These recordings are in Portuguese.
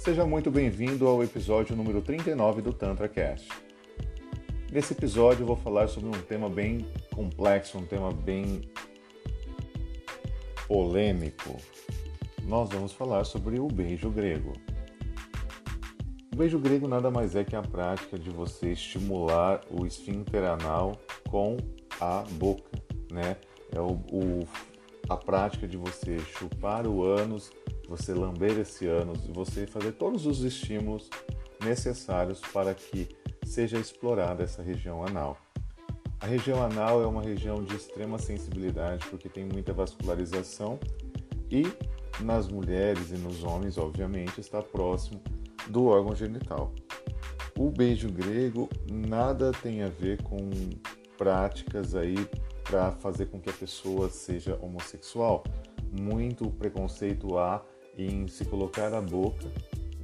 Seja muito beivindo ao episódio número 39 do TantraCast. Nesse episódio eu vou falar sobre um tema bem complexo, um tema bem polêmico. Nós vamos falar sobre o beijo grego. O beijo grego nada mais é que a prática de você estimular o esfíncter anal com a boca, né? É o, o a prática de você chupar o ânus você lamber esse ânus você fazer todos os estímulos necessários para que seja explorada essa região anal. A região anal é uma região de extrema sensibilidade porque tem muita vascularização e nas mulheres e nos homens, obviamente, está próximo do órgão genital. O beijo grego nada tem a ver com práticas aí para fazer com que a pessoa seja homossexual. Muito preconceito há em se colocar a boca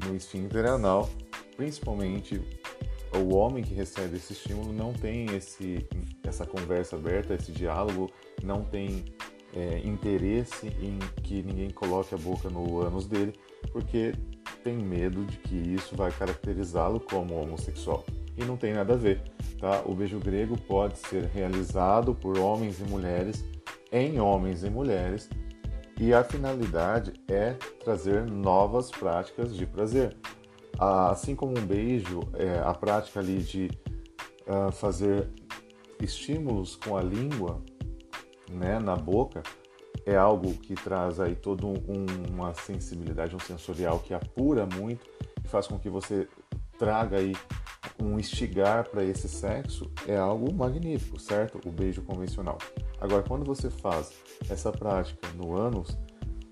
no esfíncter anal, principalmente o homem que recebe esse estímulo não tem esse, essa conversa aberta, esse diálogo, não tem é, interesse em que ninguém coloque a boca no ânus dele, porque tem medo de que isso vai caracterizá-lo como homossexual. E não tem nada a ver, tá? O beijo grego pode ser realizado por homens e mulheres, em homens e mulheres, e a finalidade é trazer novas práticas de prazer. Assim como um beijo, é, a prática ali de uh, fazer estímulos com a língua né, na boca é algo que traz aí toda um, uma sensibilidade, um sensorial que apura muito e faz com que você traga aí um instigar para esse sexo é algo magnífico, certo? O beijo convencional. Agora, quando você faz essa prática no ânus,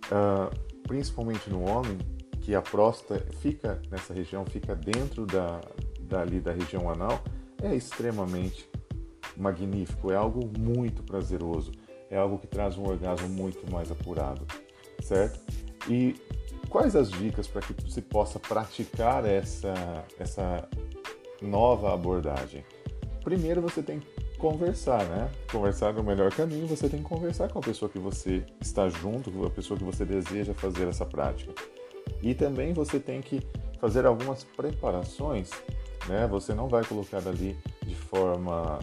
uh, principalmente no homem, que a próstata fica nessa região, fica dentro da, dali da região anal, é extremamente magnífico, é algo muito prazeroso, é algo que traz um orgasmo muito mais apurado, certo? E quais as dicas para que você possa praticar essa, essa nova abordagem? Primeiro você tem que conversar, né? Conversar é o melhor caminho, você tem que conversar com a pessoa que você está junto, com a pessoa que você deseja fazer essa prática. E também você tem que fazer algumas preparações, né? Você não vai colocar ali de forma,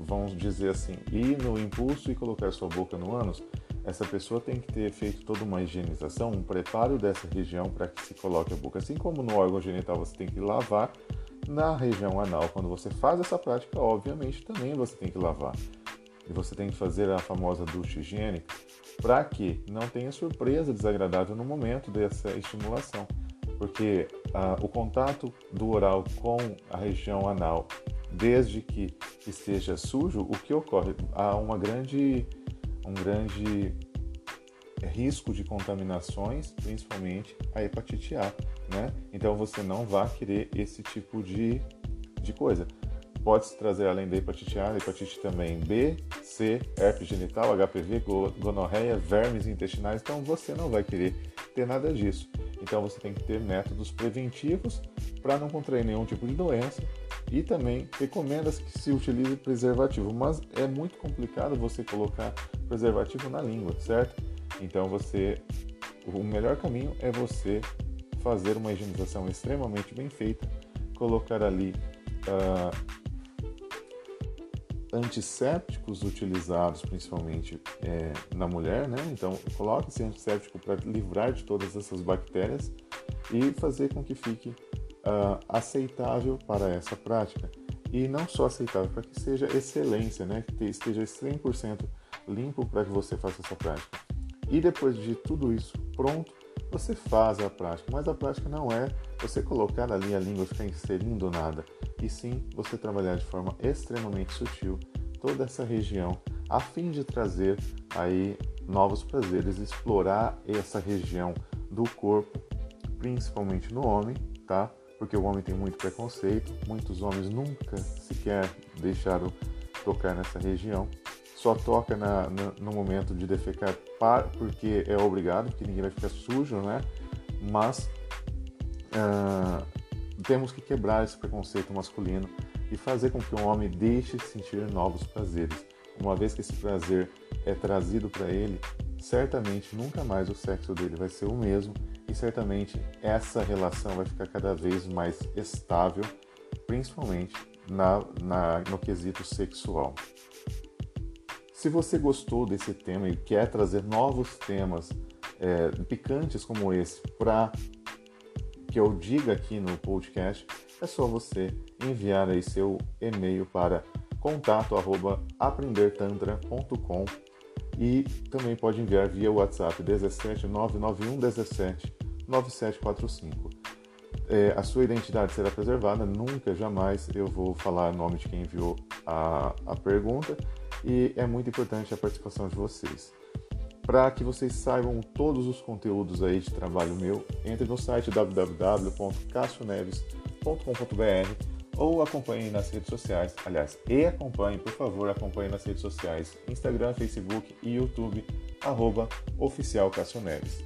vamos dizer assim, ir no impulso e colocar sua boca no ânus. Essa pessoa tem que ter feito toda uma higienização, um preparo dessa região para que se coloque a boca. Assim como no órgão genital você tem que lavar, na região anal, quando você faz essa prática, obviamente também você tem que lavar. E você tem que fazer a famosa ducha higiênica para que não tenha surpresa desagradável no momento dessa estimulação. Porque ah, o contato do oral com a região anal, desde que esteja sujo, o que ocorre? Há uma grande, um grande risco de contaminações, principalmente a hepatite A, né? Então você não vai querer esse tipo de, de coisa. Pode-se trazer além da hepatite A, hepatite também B, C, herpes genital, HPV, gonorreia, vermes intestinais, então você não vai querer ter nada disso. Então você tem que ter métodos preventivos para não contrair nenhum tipo de doença e também recomenda-se que se utilize preservativo, mas é muito complicado você colocar preservativo na língua, certo? Então você, o melhor caminho é você fazer uma higienização extremamente bem feita, colocar ali uh, antissépticos utilizados principalmente é, na mulher, né? Então coloque esse antisséptico para livrar de todas essas bactérias e fazer com que fique uh, aceitável para essa prática. E não só aceitável, para que seja excelência, né? Que esteja 100% limpo para que você faça essa prática. E depois de tudo isso pronto, você faz a prática. Mas a prática não é você colocar ali a língua e ficar inserindo nada, e sim você trabalhar de forma extremamente sutil toda essa região, a fim de trazer aí novos prazeres, explorar essa região do corpo, principalmente no homem, tá? Porque o homem tem muito preconceito, muitos homens nunca sequer deixaram tocar nessa região só toca na, na, no momento de defecar porque é obrigado, porque ninguém vai ficar sujo, né? Mas uh, temos que quebrar esse preconceito masculino e fazer com que o homem deixe sentir novos prazeres. Uma vez que esse prazer é trazido para ele, certamente nunca mais o sexo dele vai ser o mesmo e certamente essa relação vai ficar cada vez mais estável, principalmente na, na, no quesito sexual. Se você gostou desse tema e quer trazer novos temas é, picantes como esse para que eu diga aqui no podcast, é só você enviar aí seu e-mail para contato@aprendertantra.com e também pode enviar via WhatsApp 17 991 17 9745. É, a sua identidade será preservada, nunca, jamais eu vou falar o nome de quem enviou a, a pergunta e é muito importante a participação de vocês. Para que vocês saibam todos os conteúdos aí de trabalho meu, entre no site www.cassioneves.com.br ou acompanhe nas redes sociais. Aliás, e acompanhe, por favor, acompanhe nas redes sociais: Instagram, Facebook e YouTube, arroba Oficial Neves.